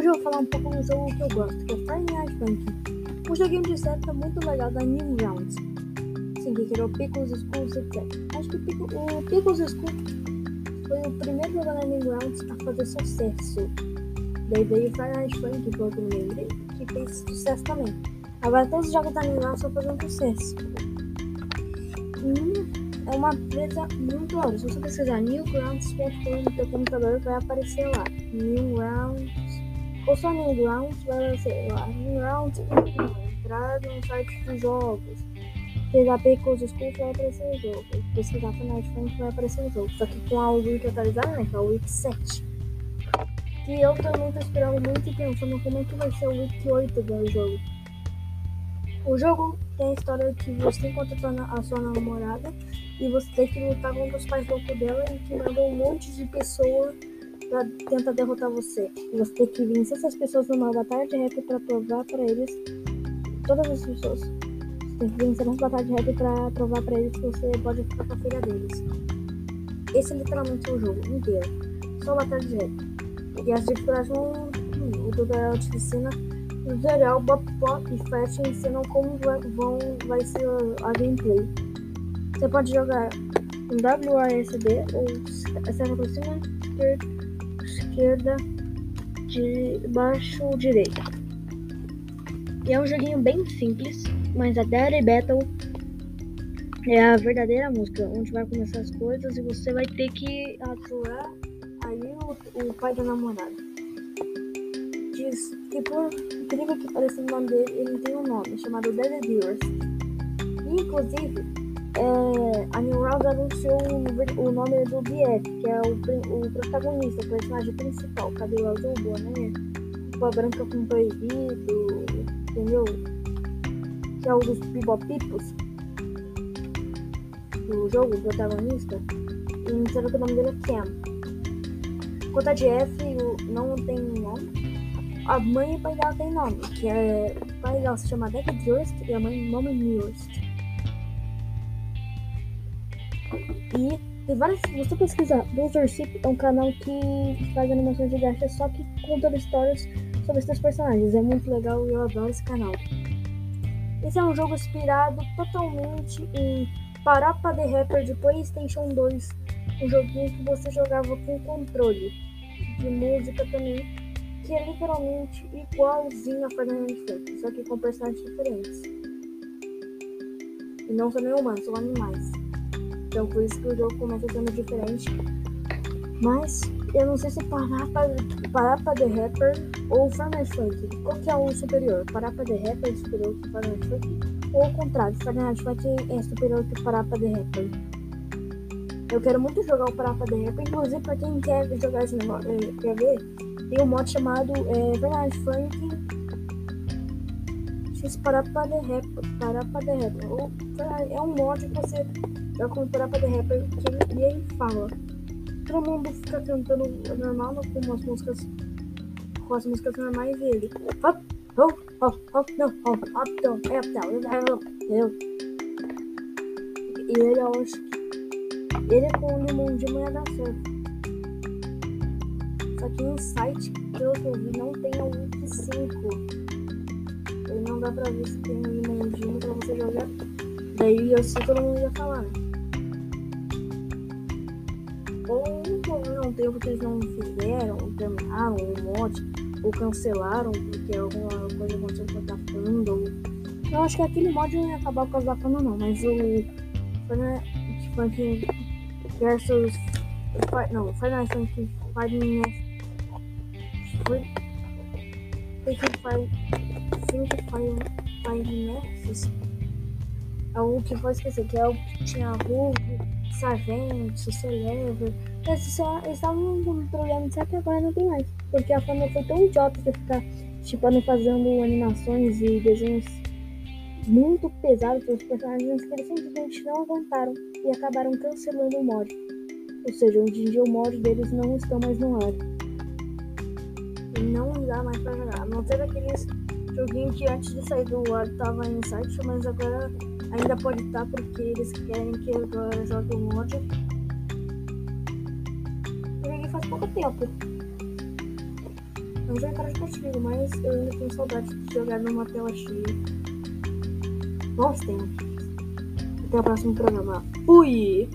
Hoje eu vou falar um pouco do jogo que eu gosto, que é Friday Night Funkin'. Um joguinho de certo muito legal da New Grounds. Sim, que o Pickles Schools, etc. Acho que Pico, o Pickles School foi o primeiro jogo da New Grounds a fazer sucesso. Daí veio Friday Night Funkin', que eu lembrei, que fez sucesso também. Agora todos os jogos da New Grounds estão fazendo sucesso. Hum, é uma empresa muito alta. Se você pesquisar newgrounds.com no seu computador, vai aparecer lá. Newgrounds. Ou só Newgrounds, vai lá. Newgrounds, entrar no site dos jogos. PHP Coisas Schools vai aparecer o jogo. Pesquisar Fortnite Funk vai aparecer o jogo. Só que com a wiki atualizada, né? Que é o wiki 7. Que eu também tô esperando muito e pensando como é que vai ser o wiki 8 do jogo. O jogo tem a história que você encontra a sua namorada e você tem que lutar contra os pais loucos dela e que mandam um monte de pessoas pra tentar derrotar você. E você tem que vencer essas pessoas numa batalha de rap pra provar pra eles. Todas as pessoas. Você tem que vencer uma batalha de rap pra provar pra eles que você pode ficar com a filha deles. Esse é literalmente o jogo inteiro. Só batalha de rap. E as dificuldades vão. O tutorial te ensina o tutorial Bop Bop e Flash ensinam como vai, vão, vai ser a gameplay. Você pode jogar em WASD ou por cima, esquerda, de baixo, direita. E é um joguinho bem simples, mas a Daddy Battle é a verdadeira música, onde vai começar as coisas e você vai ter que aturar aí o, o pai da namorada. Diz que por incrível que pareça o nome dele, ele tem um nome chamado Daddy Viewers. Inclusive, é, Round anunciou o, nome do BF, que é o, o protagonista, o personagem principal, cabelo azul, boné, roupa branca com proibido, entendeu? Que é o dos Bebopipos do jogo, o protagonista. E sabe que o nome dele é Cam. Quanto a de F, não tem nome. A mãe e o pai dela tem nome, que é. O pai dela se chama Deck Durst e a mãe Mommy Newest. E tem várias. Você pesquisa Ship é um canal que faz animações de gacha, só que contando histórias sobre esses personagens. É muito legal e eu adoro esse canal. Esse é um jogo inspirado totalmente em Parapa The Rapper de PlayStation 2. Um joguinho que você jogava com controle de música também, que é literalmente igualzinho a Final Fantasy, só que com personagens diferentes. E não são nem humanos, são animais. Então por isso que o jogo começa sendo diferente. Mas eu não sei se Parapa, Parapa The Rapper ou Farmer Funk. Qual que é o superior? Parapa The Rapper é superior que Farmer Funk? Ou o contrário, Farmer Funk é superior que Parapa The Rapper? Eu quero muito jogar o Parapa The Rapper. Inclusive, pra quem quer jogar esse negócio, eh, quer ver, tem um mod chamado é, Farmer Funk X Parapa The Rapper. Parapa The Rapper. Ou, é um mod que você eu comprar para The Rapper que ele, ele fala. Todo mundo fica cantando normal com as músicas com as músicas normais dele. Hop, hop, hop, hop, não, hop, hop, down, up, down, eu. E ele, eu acho que ele com o limão de manhã dá certo. Só que no site, que eu vi, não tem o Wiki 5. Ele não dá pra ver se tem um limãozinho pra você jogar. Daí eu sei todo mundo ia falar, né? ou não tem porque eles não fizeram, terminaram o mod, ou cancelaram porque alguma coisa aconteceu com a fanda, ou... Eu acho que aquele mod não ia acabar por causa da não, mas o Funk versus não, Final Fantasy Five Think Five Nexus é o que foi esquecer, que é o que tinha Ruby, Sargento, Celever. Eles estavam com problema certo que agora não tem mais. Porque a fama foi tão idiota de ficar tipo, fazendo animações e desenhos muito pesados para os personagens que eles simplesmente não aguentaram e acabaram cancelando o mod. Ou seja, hoje em dia o mod deles não estão mais no ar. E não dá mais para jogar. Não ser aqueles joguinhos que antes de sair do ar tava em site, mas agora Ainda pode estar porque eles querem que eu jogue o mod. Eu joguei faz pouco tempo. Não já entraram contigo, mas eu ainda tenho saudade de jogar numa tela cheia. Bons tempos. Até o próximo programa. Fui!